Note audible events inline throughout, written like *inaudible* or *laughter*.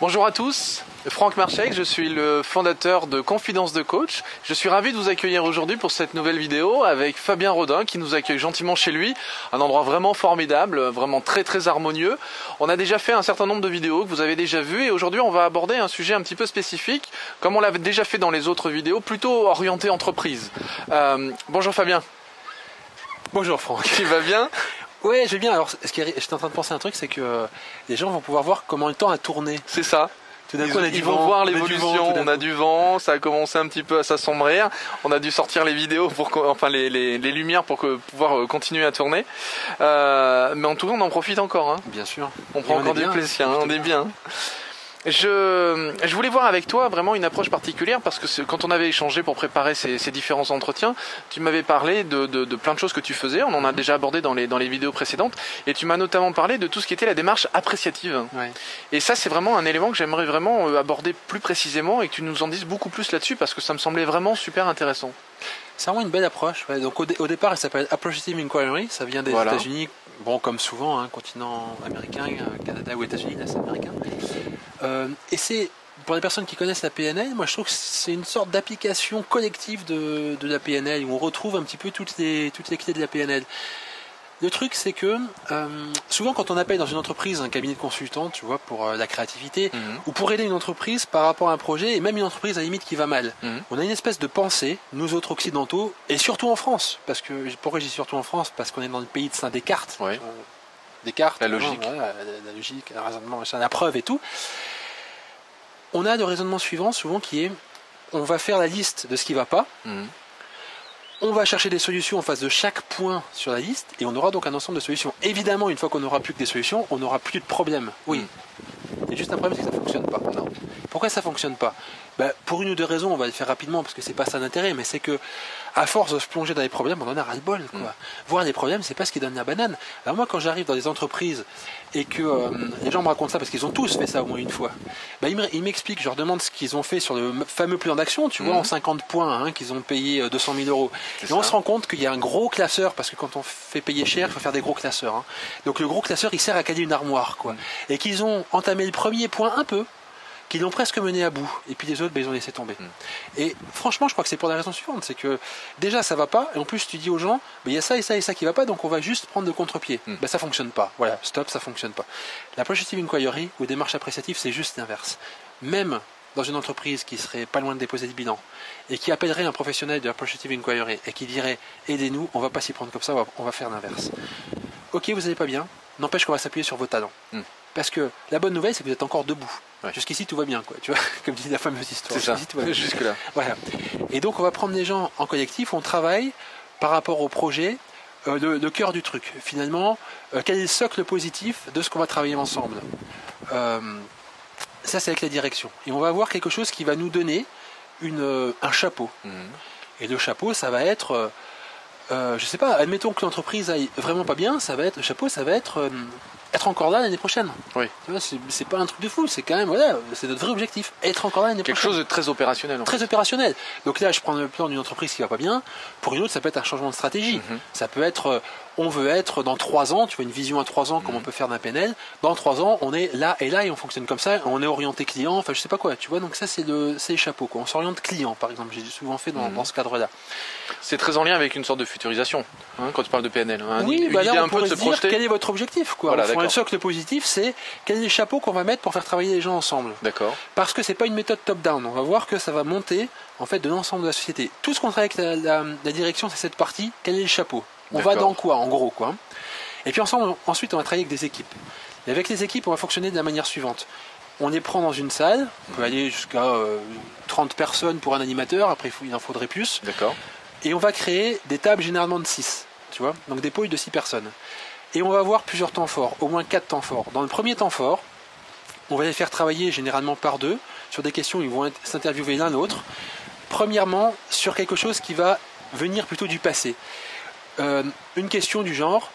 Bonjour à tous, Franck Marchek, je suis le fondateur de Confidence de Coach. Je suis ravi de vous accueillir aujourd'hui pour cette nouvelle vidéo avec Fabien Rodin qui nous accueille gentiment chez lui, un endroit vraiment formidable, vraiment très très harmonieux. On a déjà fait un certain nombre de vidéos que vous avez déjà vues et aujourd'hui on va aborder un sujet un petit peu spécifique, comme on l'avait déjà fait dans les autres vidéos, plutôt orienté entreprise. Euh, bonjour Fabien. Bonjour Franck. Tu vas bien? Ouais, je vais bien. Alors, ce qui est- j'étais en train de penser à un truc, c'est que euh, les gens vont pouvoir voir comment le temps a tourné. C'est ça. Tout d'un Ils, coup, on a ils du vont vent, voir on l'évolution, on a du vent, ça a commencé un petit peu à s'assombrir, on a dû sortir les vidéos pour enfin les, les- les lumières pour que, pouvoir euh, continuer à tourner. Euh, mais en tout cas on en profite encore, hein. Bien sûr. on prend on encore est du bien, plaisir, hein, on est bien. Je, je voulais voir avec toi vraiment une approche particulière parce que quand on avait échangé pour préparer ces, ces différents entretiens, tu m'avais parlé de, de- de plein de choses que tu faisais, on en a déjà abordé dans les, dans les vidéos précédentes, et tu m'as notamment parlé de tout ce qui était la démarche appréciative. Ouais. Et ça, c'est vraiment un élément que j'aimerais vraiment euh, aborder plus précisément et que tu nous en dises beaucoup plus là-dessus parce que ça me semblait vraiment super intéressant. C'est vraiment une belle approche. ouais. Donc au, dé- au départ, elle s'appelle Approative Inquiry. Ça vient des Voilà. États-Unis. Bon, comme souvent, hein, continent américain, euh, Canada ou États-Unis, là c'est américain. Euh, et c'est pour les personnes qui connaissent la PNL, moi je trouve que c'est une sorte d'application collective de, de la PNL où on retrouve un petit peu toutes les, toutes les clés de la PNL. Le truc, c'est que euh, souvent quand on appelle dans une entreprise un cabinet de consultants, tu vois, pour euh, la créativité, ou pour aider une entreprise par rapport à un projet, et même une entreprise à la limite qui va mal. Mhm. On a une espèce de pensée, nous autres occidentaux, et surtout en France, parce que pourquoi j'ai surtout en France? Parce qu'on est dans le pays de Saint Descartes. Euh, Descartes, La non, logique. voilà, la, la logique, le raisonnement, la preuve et tout. On a le raisonnement suivant souvent qui est on va faire la liste de ce qui va pas, Mhm. on va chercher des solutions en face de chaque point sur la liste et on aura donc un ensemble de solutions. Évidemment, une fois qu'on n'aura plus que des solutions, on n'aura plus de problème. Oui. Il y a juste un problème, c'est que ça fonctionne pas. Non. Pourquoi ça fonctionne pas? Ben, Pour une ou deux raisons, on va le faire rapidement parce que c'est pas ça l'intérêt, mais c'est que à force de se plonger dans les problèmes, on en a ras le bol. Quoi. Mm. Voir les problèmes, c'est pas ce qui donne la banane. Alors moi, quand j'arrive dans des entreprises et que euh, les gens me racontent ça parce qu'ils ont tous fait ça au moins une fois, ben, ils me- ils m'expliquent, je leur demande ce qu'ils ont fait sur le fameux plan d'action, tu vois, en 50 points, hein, qu'ils ont payé euh, 200 000 euros. Et on se rend compte qu'il y a un gros classeur, parce que quand on fait payer cher, il faut faire des gros classeurs. hein. Donc le gros classeur, il sert à caler une armoire, quoi. Et qu'ils ont entamé le premier point un peu, qu'ils l'ont presque mené à bout. Et puis les autres, ben, ils ont laissé tomber. Et franchement, je crois que c'est pour la raison suivante, c'est que déjà ça va pas, et en plus tu dis aux gens, ben, il y a ça et ça et ça qui va pas, donc on va juste prendre le contre-pied. Mm. Ben, ça fonctionne pas. Voilà, stop, ça fonctionne pas. La positive inquiry ou démarche appréciative, c'est juste l'inverse. Même dans une entreprise qui serait pas loin de déposer le bilan et qui appellerait un professionnel de la positive inquiry et qui dirait aidez-nous, on va pas s'y prendre comme ça, on va, faire l'inverse. Ok, vous allez pas bien, n'empêche qu'on va s'appuyer sur vos talents. Mm. Parce que la bonne nouvelle, c'est que vous êtes encore debout. Ouais. Jusqu'ici, tout va bien, quoi. Tu vois, *laughs* comme dit la fameuse histoire. C'est ça, tout va bien. jusque-là. *laughs* Voilà. Et donc, on va prendre des gens en collectif, on travaille par rapport au projet, euh, le, le cœur du truc. Finalement, euh, quel est le socle positif de ce qu'on va travailler ensemble? Euh, Ça, c'est avec la direction. Et on va avoir quelque chose qui va nous donner une, euh, un chapeau. Mhm. Et le chapeau, ça va être, je sais pas, admettons que l'entreprise aille vraiment pas bien, ça va être, le chapeau, ça va être être encore là l'année prochaine. Oui. Tu vois, c'est pas un truc de fou, c'est quand même, voilà, c'est notre vrai objectif, être encore là l'année Quelque prochaine chose de très opérationnel. en fait. très opérationnel. Donc là, je prends le plan d'une entreprise qui va pas bien. Pour une autre, ça peut être un changement de stratégie. Mhm. Ça peut être, euh, on veut être dans trois ans, tu vois, une vision à trois ans, comme on peut faire d'un PNL. Dans trois ans, on est là et là et on fonctionne comme ça. On est orienté client, enfin, je sais pas quoi, tu vois. Donc ça, c'est le, c'est les chapeaux, quoi. On s'oriente client, par exemple. J'ai souvent fait dans, dans ce cadre-là. C'est très en lien avec une sorte de futurisation hein, quand tu parles de PNL. hein. oui, une bah là, idée on un peu de se se dire projeter. quel est votre objectif, quoi. Voilà, d'accord. socle positif, c'est quel est les chapeaux qu'on va mettre pour faire travailler les gens ensemble. D'accord. Parce que c'est pas une méthode top-down. On va voir que ça va monter en fait de l'ensemble de la société. Tout ce qu'on travaille avec la, la- la direction, c'est cette partie. Quel est le chapeau? On va dans quoi, en gros, quoi. Et puis ensemble, ensuite, on va travailler avec des équipes. Et avec les équipes, on va fonctionner de la manière suivante. On les prend dans une salle. On peut aller jusqu'à euh, 30 personnes pour un animateur. Après, il en faudrait plus. D'accord. Et on va créer des tables généralement de 6, tu vois, donc des pôles de 6 personnes. Et on va avoir plusieurs temps forts, au moins 4 temps forts. Dans le premier temps fort, on va les faire travailler généralement par deux sur des questions, ils vont s'interviewer l'un l'autre. Premièrement, sur quelque chose qui va venir plutôt du passé. Euh, une question du genre,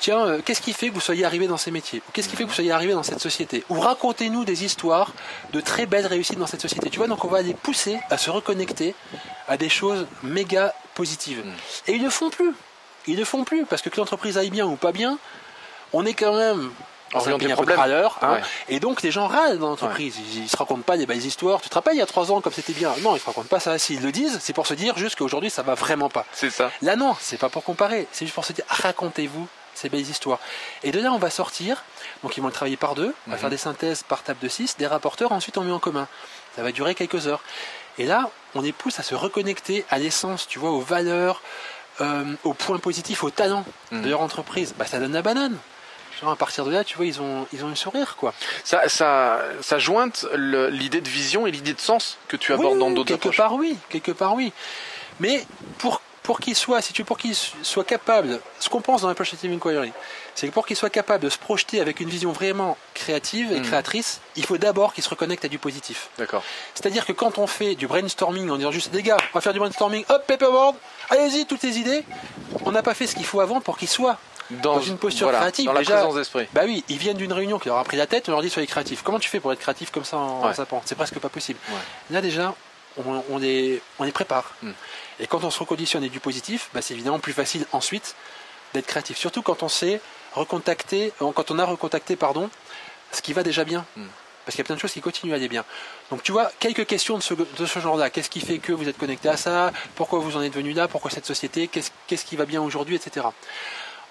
tiens, euh, qu'est-ce qui fait que vous soyez arrivé dans ces métiers Ou qu'est-ce qui fait que vous soyez arrivé dans cette société Ou racontez-nous des histoires de très belles réussites dans cette société. Tu vois, donc on va les pousser à se reconnecter à des choses méga positives. Et ils ne font plus. Ils ne font plus parce que que l'entreprise aille bien ou pas bien, on est quand même dans un pays un peu râleur, hein. Ouais. Et donc les gens râlent dans l'entreprise. Ils, ils se racontent pas des belles histoires. Tu te rappelles il y a trois ans comme c'était bien Non, ils se racontent pas ça. S'ils le disent, c'est pour se dire juste qu'aujourd'hui ça va vraiment pas. C'est ça. Là non, c'est pas pour comparer. C'est juste pour se dire racontez-vous ces belles histoires. Et de là on va sortir. Donc ils vont le travailler par deux. On va Mhm. faire des synthèses par table de 6, des rapporteurs. Ensuite on met en commun. Ça va durer quelques heures. Et là on est pousse à se reconnecter à l'essence, tu vois, aux valeurs, euh, aux points positifs, aux talents Mhm. de leur entreprise. Bah ça donne la banane. Genre, à partir de là, tu vois, ils ont, ils ont un sourire, quoi. Ça, ça, ça jointe l'idée de vision et l'idée de sens que tu abordes Oui, dans d'autres quelque approches. part oui, quelque part oui. Mais pour pour qu'il soit, si tu pour qu'il soit capable, ce qu'on pense dans l'approchative inquiry, c'est que pour qu'il soit capable de se projeter avec une vision vraiment créative et Mm. créatrice, il faut d'abord qu'il se reconnecte à du positif. D'accord. C'est-à-dire que quand on fait du brainstorming en disant juste les gars, on va faire du brainstorming, hop, paperboard, allez-y, toutes les idées, on n'a pas fait ce qu'il faut avant pour qu'il soit dans une posture voilà, créative, Dans la déjà- présence d'esprit. bah oui, ils viennent d'une réunion qui leur a pris la tête, on leur dit soyez créatifs. Comment tu fais pour être créatif comme ça en, Ouais. en zappant? C'est presque pas possible. Ouais. Là déjà, on, on les, on les prépare. Hmm. Et quand on se reconditionne et du positif, bah, c'est évidemment plus facile ensuite d'être créatif. Surtout quand on sait recontacter, euh, quand on a recontacté, pardon, ce qui va déjà bien. Hmm. Parce qu'il y a plein de choses qui continuent à aller bien. Donc tu vois, quelques questions de ce, de ce genre-là. Qu'est-ce qui fait que vous êtes connecté à ça? Pourquoi vous en êtes venu là? Pourquoi cette société? Qu'est-ce qu'est-ce qui va bien aujourd'hui Etc.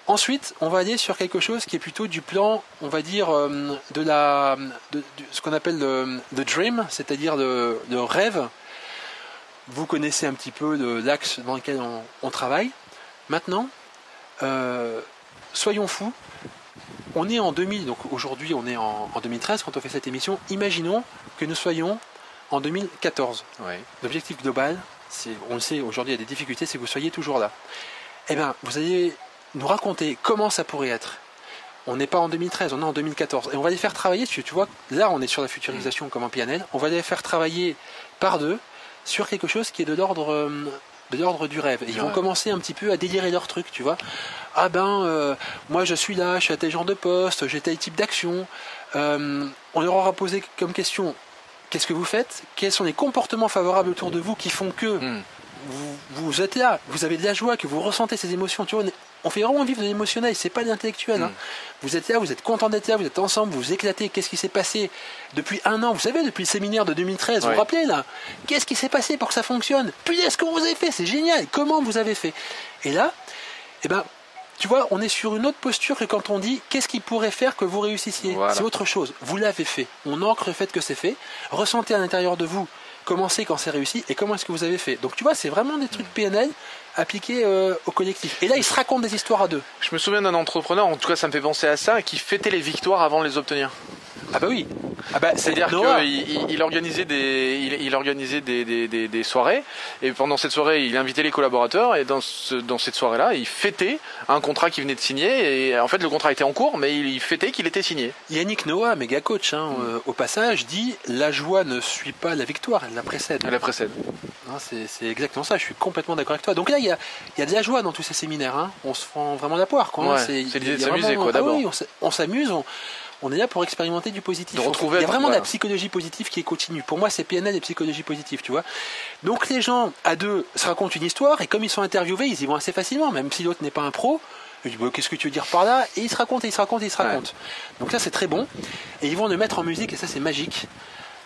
Ensuite, on va aller sur quelque chose qui est plutôt du plan, on va dire, euh, de la, de, de- ce qu'on appelle le, dream, c'est-à-dire le, le rêve. Vous connaissez un petit peu l'axe dans lequel on, on travaille. Maintenant, euh, soyons fous. On est en 2000, donc aujourd'hui on est en, en 2013 quand on fait cette émission. Imaginons que nous soyons en 2014. Ouais. L'objectif global, on le sait, aujourd'hui il y a des difficultés, c'est que vous soyez toujours là. Eh bien, vous allez nous raconter comment ça pourrait être. On n'est pas en 2013, on est en 2014. Et on va les faire travailler, tu, tu vois, là on est sur la futurisation comme en PNL, on va les faire travailler par deux sur quelque chose qui est de l'ordre euh, de l'ordre du rêve. Et ils vont commencer un petit peu à délirer leur truc, tu vois. Ah ben, euh, moi je suis là, je suis à tel genre de poste, j'ai tel type d'action. Euh, on leur aura posé comme question, qu'est-ce que vous faites? Quels sont les comportements favorables autour de vous qui font que Hmm. vous, vous êtes là, vous avez de la joie, que vous ressentez ces émotions? Tu vois, on, fait vraiment vivre de l'émotionnel, c'est pas de l'intellectuel. hein. Mm. Vous êtes là, vous êtes content d'être là, vous êtes ensemble, vous vous éclatez. Qu'est-ce qui s'est passé depuis un an? Vous savez, depuis le séminaire de 2013, vous Ouais. vous rappelez là? Qu'est-ce qui s'est passé pour que ça fonctionne? Puis est-ce que vous avez fait? C'est génial. Comment vous avez fait? Et là, eh ben, tu vois, on est sur une autre posture que quand on dit qu'est-ce qui pourrait faire que vous réussissiez? Voilà. C'est autre chose. Vous l'avez fait. On ancre le fait que c'est fait. Ressentez à l'intérieur de vous comment c'est quand c'est réussi et comment est-ce que vous avez fait. Donc tu vois, c'est vraiment des trucs PNL appliqués euh, au collectif. Et là, ils se racontent des histoires à deux. Je me souviens d'un entrepreneur, en tout cas ça me fait penser à ça, qui fêtait les victoires avant de les obtenir. Ah bah oui. Ah bah, C'est-à-dire qu'il il, organisait, des, il, il organisait des, des, des- des soirées, et pendant cette soirée, il invitait les collaborateurs, et dans, ce- dans cette soirée-là, il fêtait un contrat qu'il venait de signer, et en fait le contrat était en cours, mais il, fêtait qu'il était signé. Yannick Noah, méga coach, hein, euh, au passage, dit la joie ne suit pas la victoire, elle la précède. Elle la précède. Hein, c'est exactement ça, je suis complètement d'accord avec toi. Donc là, il y a, il y a de la joie dans tous ces séminaires. hein. On se prend vraiment la poire. Hein. Ouais, c'est l'idée de s'amuser, quoi, ah d'abord. oui, on s- on s'amuse, on, on est là pour expérimenter du positif. Retrouver- il y a vraiment de la psychologie positive qui est continue. Pour moi, c'est PNL et psychologie positive, tu vois. Donc les gens, à deux, se racontent une histoire, et comme ils sont interviewés, ils y vont assez facilement, même si l'autre n'est pas un pro. Je dis, Bah, qu'est-ce que tu veux dire par là? Et ils se racontent, et ils se racontent, et ils se Ouais. racontent. Donc ça, c'est très bon. Et ils vont le mettre en musique, et ça, c'est magique,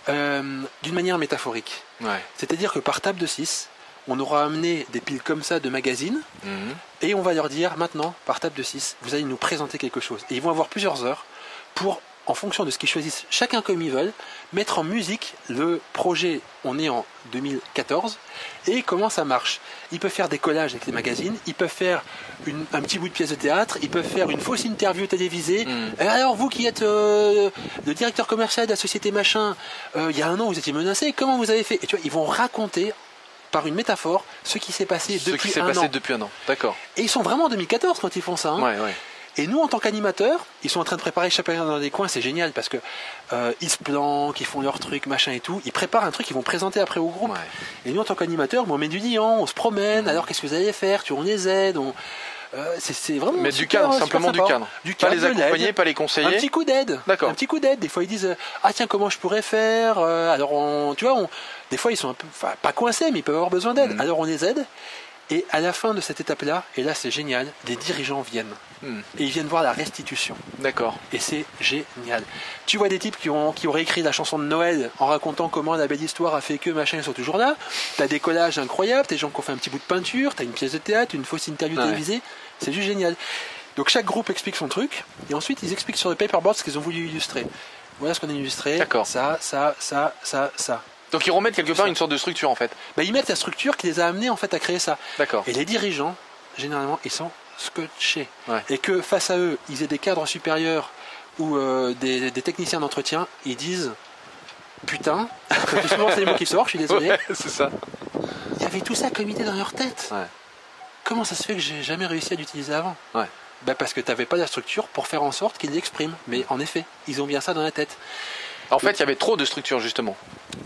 euh, d'une manière métaphorique. Ouais. C'est-à-dire que par table de 6, on aura amené des piles comme ça de magazines Mhm. et on va leur dire maintenant, par table de 6, vous allez nous présenter quelque chose. Et ils vont avoir plusieurs heures pour, en fonction de ce qu'ils choisissent, chacun comme ils veulent, mettre en musique le projet. On est en 2014 et comment ça marche. Ils peuvent faire des collages avec les magazines, ils peuvent faire une- un petit bout de pièce de théâtre, ils peuvent faire une fausse interview télévisée. Mhm. Et alors vous qui êtes euh, le directeur commercial de la société machin, euh, il y a un an vous étiez menacé, comment vous avez fait? Et tu vois, ils vont raconter par une métaphore ce qui s'est passé Ce depuis qui s'est un passé an. depuis un an. D'accord. Et ils sont vraiment en 2014 quand ils font ça. hein. Ouais, ouais. Et nous, en tant qu'animateurs, ils sont en train de préparer chacun dans des coins, c'est génial parce que euh, ils se planquent, ils font leur truc, machin et tout. Ils préparent un truc qu'ils vont présenter après au groupe. Ouais. Et nous, en tant qu'animateurs, on met du liant, on se promène. Alors, qu'est-ce que vous allez faire Tu on les aide. On... euh, c'est, vraiment. Mettre du cadre, simplement du cadre. Du Pas cadre, les de l'aide. accompagner, pas les Un conseiller. petit coup d'aide. D'accord. Un petit coup d'aide. Des fois, ils disent euh, Ah, tiens, comment je pourrais faire Euh, Alors, on, tu vois, on- des fois, ils sont un peu. Enfin, pas coincés, mais ils peuvent avoir besoin d'aide. Mhm. Alors, on les aide. Et à la fin de cette étape-là, et là c'est génial, des dirigeants viennent. Hmm. Et ils viennent voir la restitution. D'accord. Et c'est génial. Tu vois des types qui, ont, qui auraient écrit la chanson de Noël en racontant comment la belle histoire a fait que machin, ils sont toujours là. T'as des collages incroyables, t'as des gens qui ont fait un petit bout de peinture, t'as une pièce de théâtre, une fausse interview Ouais. télévisée. C'est juste génial. Donc chaque groupe explique son truc, et ensuite ils expliquent sur le paperboard ce qu'ils ont voulu illustrer. Voilà ce qu'on a illustré. D'accord. Ça, ça, ça, ça, ça. Donc ils remettent quelque part une sorte de structure en fait. Bah, ils mettent la structure qui les a amenés en fait à créer ça. D'accord. Et les dirigeants, généralement, ils sont scotchés. Ouais. Et que face à eux, ils aient des cadres supérieurs ou euh, des, des techniciens d'entretien, ils disent Putain, *laughs* c'est souvent c'est les mots qui sortent, je suis désolé. Ouais, c'est ça. Il y avait tout ça comme idée dans leur tête. Ouais. Comment ça se fait que j'ai jamais réussi à l'utiliser avant? Ouais. bah Parce que tu n'avais pas la structure pour faire en sorte qu'ils l'expriment. Mais en effet, ils ont bien ça dans la tête. En fait, il y avait trop de structure justement.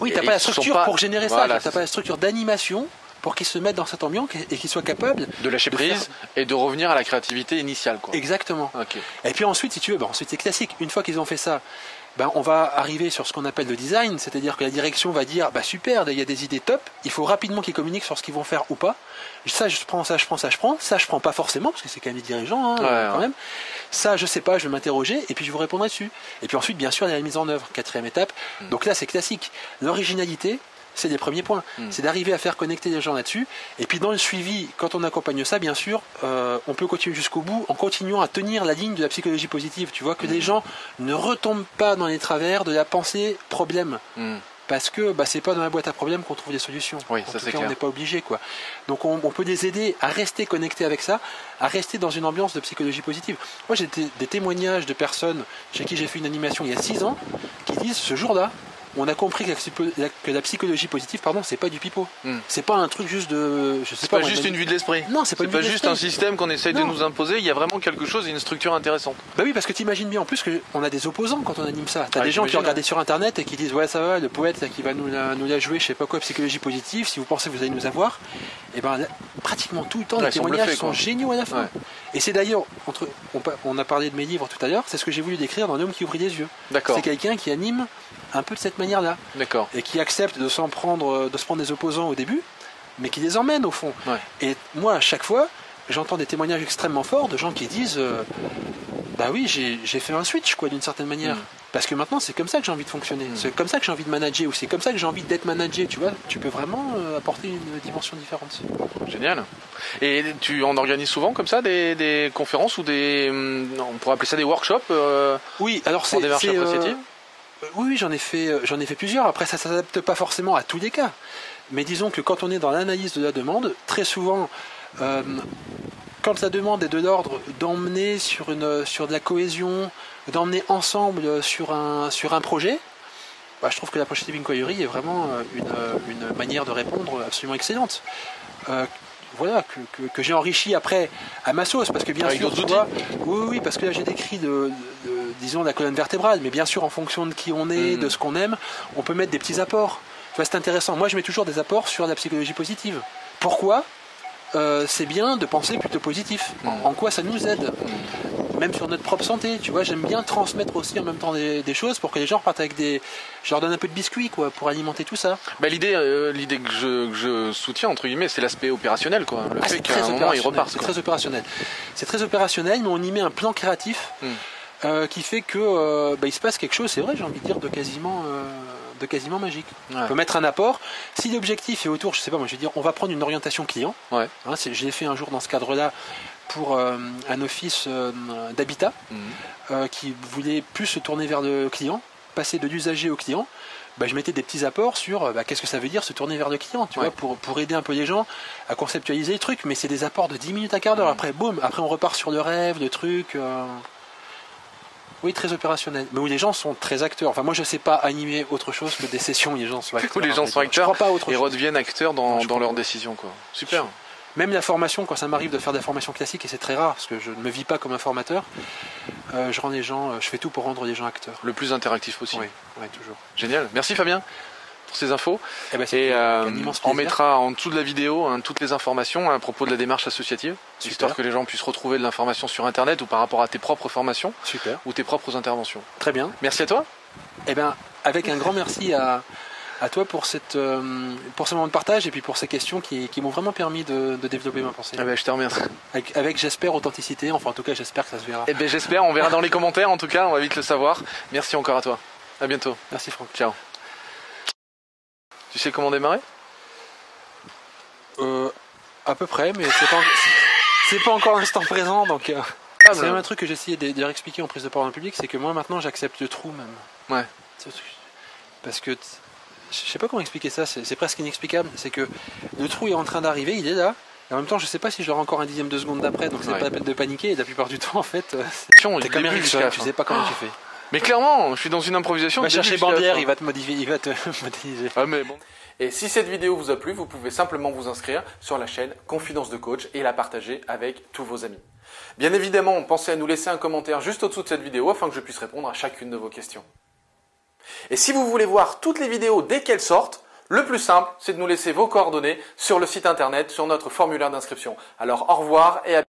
Oui, t'as pas la structure pas- pour générer Voilà, ça. T'as pas la structure d'animation pour qu'ils se mettent dans cette ambiance et qu'ils soient capables. De lâcher De prise et de revenir à la créativité initiale quoi. Exactement. Et puis ensuite, si tu veux, bah ensuite c'est classique. Une fois qu'ils ont fait ça, ben, on va arriver sur ce qu'on appelle le design, c'est-à-dire que la direction va dire bah super, il y a des idées top, il faut rapidement qu'ils communiquent sur ce qu'ils vont faire ou pas. Ça je prends, ça je prends, ça je prends, ça je prends pas forcément parce que c'est quand même des dirigeants hein, Ouais, quand ouais. même. Ça je sais pas, je vais m'interroger et puis je vous répondrai dessus. Et puis ensuite bien sûr il y a la mise en œuvre, quatrième étape. Hmm. Donc là c'est classique. L'originalité, c'est les premiers points. Mm. C'est d'arriver à faire connecter les gens là-dessus. Et puis dans le suivi, quand on accompagne ça, bien sûr, euh, on peut continuer jusqu'au bout en continuant à tenir la ligne de la psychologie positive. Tu vois, que les gens ne retombent pas dans les travers de la pensée problème. Hmm. Parce que bah, c'est pas dans la boîte à problèmes qu'on trouve des solutions. Oui, en ça, tout c'est cas, clair. on n'est pas obligé. quoi. Donc on, on peut les aider à rester connectés avec ça, à rester dans une ambiance de psychologie positive. Moi j'ai des, des témoignages de personnes chez qui j'ai fait une animation il y a 6 ans qui disent ce jour-là, on a compris que la, que psychologie positive, pardon, c'est pas du pipeau. Hmm. C'est pas un truc juste de. Je sais C'est pas, juste une vue de l'esprit. Non, c'est pas une pas vue juste un système qu'on essaye de nous imposer. Il y a vraiment quelque chose, une structure intéressante. Bah oui, parce que t'imagines bien en plus qu'on a des opposants quand on anime ça. T'as Ah, des gens qui regardent sur internet et qui disent Ouais, ça va, le poète là, qui va nous la, nous la jouer, je sais pas quoi, psychologie positive, si vous pensez que vous allez nous avoir. Et ben là, pratiquement tout le temps, Ouais, les sont témoignages sont géniaux à la fin. Ouais. Et c'est d'ailleurs, entre, on, a parlé de mes livres tout à l'heure, c'est ce que j'ai voulu décrire dans L'homme qui ouvrit les yeux. D'accord. C'est quelqu'un qui anime un peu de cette manière-là D'accord. et qui accepte de s'en prendre, de se prendre des opposants au début, mais qui les emmène au fond. Ouais. Et moi, à chaque fois, j'entends des témoignages extrêmement forts de gens qui disent euh, Bah oui, j'ai fait un switch, quoi, d'une certaine manière. Mm. Parce que maintenant, c'est comme ça que j'ai envie de fonctionner. C'est comme ça que j'ai envie de manager, ou c'est comme ça que j'ai envie d'être managé, tu vois. Tu peux vraiment euh, apporter une dimension différente. Génial. Et tu en organises souvent comme ça des, des conférences ou des, hum, on pourrait appeler ça des workshops euh, Oui, alors c'est. démarche c'est, euh, associative Euh, Oui, j'en ai fait, euh, j'en ai fait plusieurs. Après, ça s'adapte pas forcément à tous les cas. Mais disons que quand on est dans l'analyse de la demande, très souvent, euh, quand la demande est de l'ordre d'emmener sur une, sur de la cohésion, d'emmener ensemble sur un, projet, bah, je trouve que la Projective Inquiry est vraiment euh, une, manière de répondre absolument excellente. Voilà, que, que- que j'ai enrichi après à ma sauce, parce que bien Avec sûr, d'autres tu vois, oui, oui, parce que là j'ai décrit de, de- disons la colonne vertébrale, mais bien sûr en fonction de qui on est, Mm. de ce qu'on aime, on peut mettre des petits apports. Tu vois, c'est intéressant. Moi, je mets toujours des apports sur la psychologie positive. Pourquoi? Euh, C'est bien de penser plutôt positif. Mm. en quoi ça nous aide? Même sur notre propre santé, tu vois, j'aime bien transmettre aussi en même temps des, des choses pour que les gens repartent avec des. Je leur donne un peu de biscuits, quoi, pour alimenter tout ça. Bah, l'idée, euh, l'idée que je, que je soutiens entre guillemets, c'est l'aspect opérationnel, quoi. Le Ah, fait qu'à un moment ils repartent. C'est très opérationnel. C'est très opérationnel, mais on y met un plan créatif Mm. euh, qui fait que euh, bah, il se passe quelque chose. C'est vrai, j'ai envie de dire de quasiment, de quasiment magique. Ouais. On peut mettre un apport. Si l'objectif est autour, je sais pas, moi je vais dire, on va prendre une orientation client. Ouais. Hein, je l'ai fait un jour dans ce cadre-là pour euh, un office euh, d'habitat Mhm. euh, qui voulait plus se tourner vers le client, passer de l'usager au client. Bah, je mettais des petits apports sur bah, qu'est-ce que ça veut dire se tourner vers le client, tu Ouais. vois, pour, pour aider un peu les gens à conceptualiser le truc. Mais c'est des apports de 10 minutes à quart d'heure. Mhm. Après, boum, après on repart sur le rêve, le truc. euh, Oui, très opérationnel. Mais où les gens sont très acteurs. Enfin, moi, je sais pas animer autre chose que des *laughs* sessions où les gens sont acteurs. Où les gens sont Je acteurs crois pas à autre Et chose. redeviennent acteurs dans, Non, dans leurs décisions, quoi. Super. Même la formation, quand ça m'arrive de faire de la formation classique, et c'est très rare, parce que je ne me vis pas comme un formateur, euh, je rends les gens, euh, je fais tout pour rendre les gens acteurs. Le plus interactif possible. Oui, ouais, toujours. Génial. Merci Fabien pour ces infos. Eh ben, Et euh, on mettra en dessous de la vidéo hein, toutes les informations à propos de la démarche associative, Super. histoire que les gens puissent retrouver de l'information sur Internet ou par rapport à tes propres formations Super. ou tes propres interventions. Très bien. Merci à toi. Eh bien, avec un grand merci à, À toi pour, cette, euh, pour ce moment de partage et puis pour ces questions qui, qui m'ont vraiment permis de, de développer ma pensée. Ah ben, je te remercie. Avec, avec, j'espère, authenticité. Enfin, en tout cas, j'espère que ça se verra. Eh ben, j'espère. On verra dans les commentaires. En tout cas, on va vite le savoir. Merci encore à toi. À bientôt. Merci, Franck. Ciao. Tu sais comment démarrer? Euh, À peu près, mais c'est pas, c'est pas encore l'instant présent, donc. Euh, ah, c'est même un truc que essayé de, de leur expliquer en prise de parole en public, c'est que moi maintenant j'accepte le trou même. Ouais. Parce que je sais pas comment expliquer ça, c'est presque inexplicable. C'est que le trou est en train d'arriver, il est là. Et en même temps, je sais pas si j'aurai encore un dixième de seconde d'après, donc c'est pas la peine de paniquer. Et la plupart du temps, en fait, euh, t'es comme Eric, tu sais pas comment tu fais. *gasps* Mais clairement, je suis dans une improvisation. Va chercher Bandière, il va te modifier, il va te *laughs* modéliser. Ah mais bon. Et si cette vidéo vous a plu, vous pouvez simplement vous inscrire sur la chaîne Confidence de Coach et la partager avec tous vos amis. Bien évidemment, pensez à nous laisser un commentaire juste au-dessous de cette vidéo afin que je puisse répondre à chacune de vos questions. Et si vous voulez voir toutes les vidéos dès qu'elles sortent, le plus simple, c'est de nous laisser vos coordonnées sur le site internet, sur notre formulaire d'inscription. Alors au revoir et à